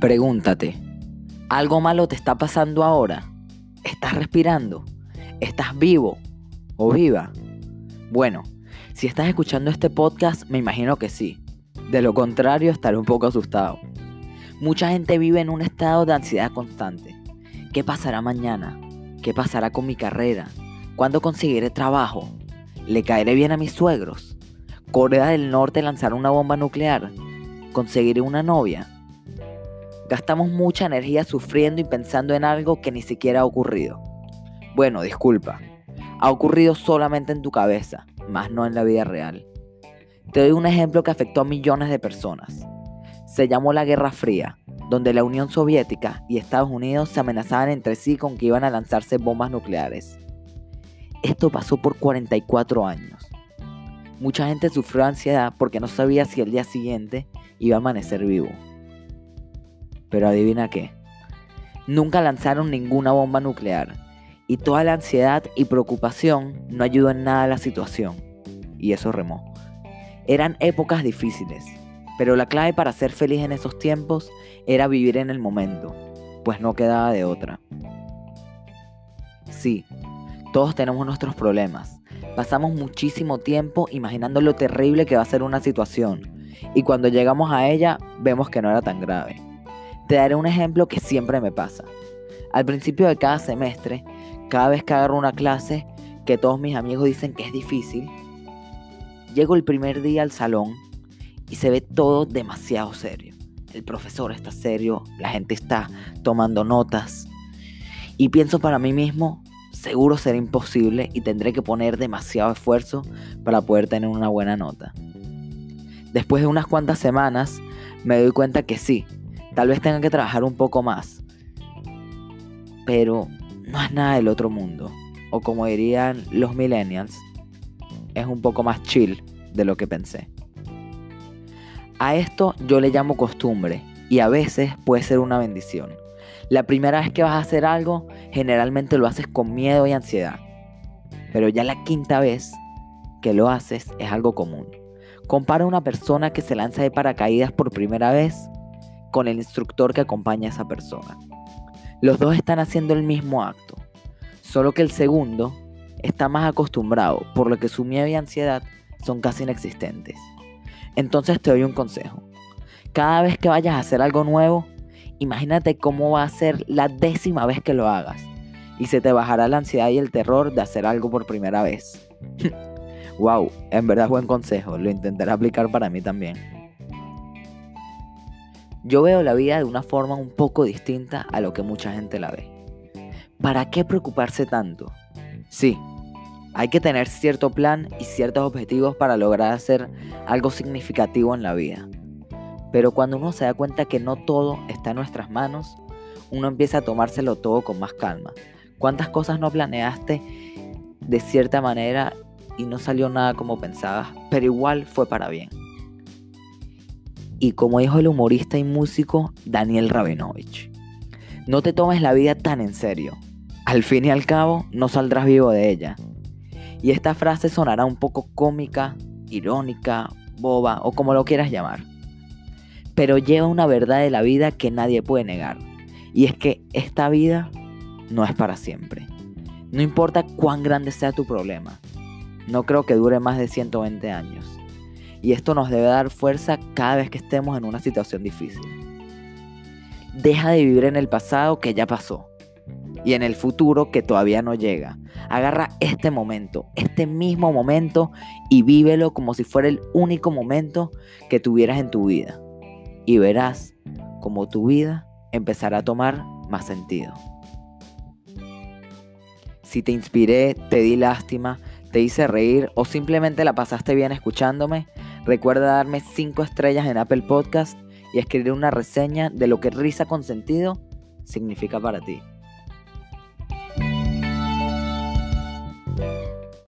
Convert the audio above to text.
Pregúntate, ¿algo malo te está pasando ahora? ¿Estás respirando? ¿Estás vivo o viva? Bueno, si estás escuchando este podcast, me imagino que sí. De lo contrario, estaré un poco asustado. Mucha gente vive en un estado de ansiedad constante. ¿Qué pasará mañana? ¿Qué pasará con mi carrera? ¿Cuándo conseguiré trabajo? ¿Le caeré bien a mis suegros? ¿Corea del Norte lanzará una bomba nuclear? ¿Conseguiré una novia? Gastamos mucha energía sufriendo y pensando en algo que ni siquiera ha ocurrido. Bueno, disculpa. Ha ocurrido solamente en tu cabeza, más no en la vida real. Te doy un ejemplo que afectó a millones de personas. Se llamó la Guerra Fría, donde la Unión Soviética y Estados Unidos se amenazaban entre sí con que iban a lanzarse bombas nucleares. Esto pasó por 44 años. Mucha gente sufrió ansiedad porque no sabía si el día siguiente iba a amanecer vivo. Pero adivina qué. Nunca lanzaron ninguna bomba nuclear. Y toda la ansiedad y preocupación no ayudó en nada a la situación. Y eso remó. Eran épocas difíciles. Pero la clave para ser feliz en esos tiempos era vivir en el momento. Pues no quedaba de otra. Sí, todos tenemos nuestros problemas. Pasamos muchísimo tiempo imaginando lo terrible que va a ser una situación. Y cuando llegamos a ella, vemos que no era tan grave. Te daré un ejemplo que siempre me pasa. Al principio de cada semestre, cada vez que agarro una clase que todos mis amigos dicen que es difícil, llego el primer día al salón y se ve todo demasiado serio. El profesor está serio, la gente está tomando notas. Y pienso para mí mismo, seguro será imposible y tendré que poner demasiado esfuerzo para poder tener una buena nota. Después de unas cuantas semanas, me doy cuenta que sí, Tal vez tenga que trabajar un poco más. Pero no es nada del otro mundo. O como dirían los millennials, es un poco más chill de lo que pensé. A esto yo le llamo costumbre y a veces puede ser una bendición. La primera vez que vas a hacer algo, generalmente lo haces con miedo y ansiedad. Pero ya la quinta vez que lo haces es algo común. Compara a una persona que se lanza de paracaídas por primera vez con el instructor que acompaña a esa persona. Los dos están haciendo el mismo acto, solo que el segundo está más acostumbrado, por lo que su miedo y ansiedad son casi inexistentes. Entonces te doy un consejo. Cada vez que vayas a hacer algo nuevo, imagínate cómo va a ser la décima vez que lo hagas y se te bajará la ansiedad y el terror de hacer algo por primera vez. wow, en verdad buen consejo, lo intentaré aplicar para mí también. Yo veo la vida de una forma un poco distinta a lo que mucha gente la ve. ¿Para qué preocuparse tanto? Sí, hay que tener cierto plan y ciertos objetivos para lograr hacer algo significativo en la vida. Pero cuando uno se da cuenta que no todo está en nuestras manos, uno empieza a tomárselo todo con más calma. ¿Cuántas cosas no planeaste de cierta manera y no salió nada como pensabas, pero igual fue para bien? Y como dijo el humorista y músico Daniel Rabinovich. No te tomes la vida tan en serio. Al fin y al cabo, no saldrás vivo de ella. Y esta frase sonará un poco cómica, irónica, boba o como lo quieras llamar. Pero lleva una verdad de la vida que nadie puede negar. Y es que esta vida no es para siempre. No importa cuán grande sea tu problema. No creo que dure más de 120 años y esto nos debe dar fuerza cada vez que estemos en una situación difícil. Deja de vivir en el pasado que ya pasó y en el futuro que todavía no llega. Agarra este momento, este mismo momento y vívelo como si fuera el único momento que tuvieras en tu vida. Y verás como tu vida empezará a tomar más sentido. Si te inspiré, te di lástima, te hice reír o simplemente la pasaste bien escuchándome, Recuerda darme 5 estrellas en Apple Podcast y escribir una reseña de lo que risa con sentido significa para ti.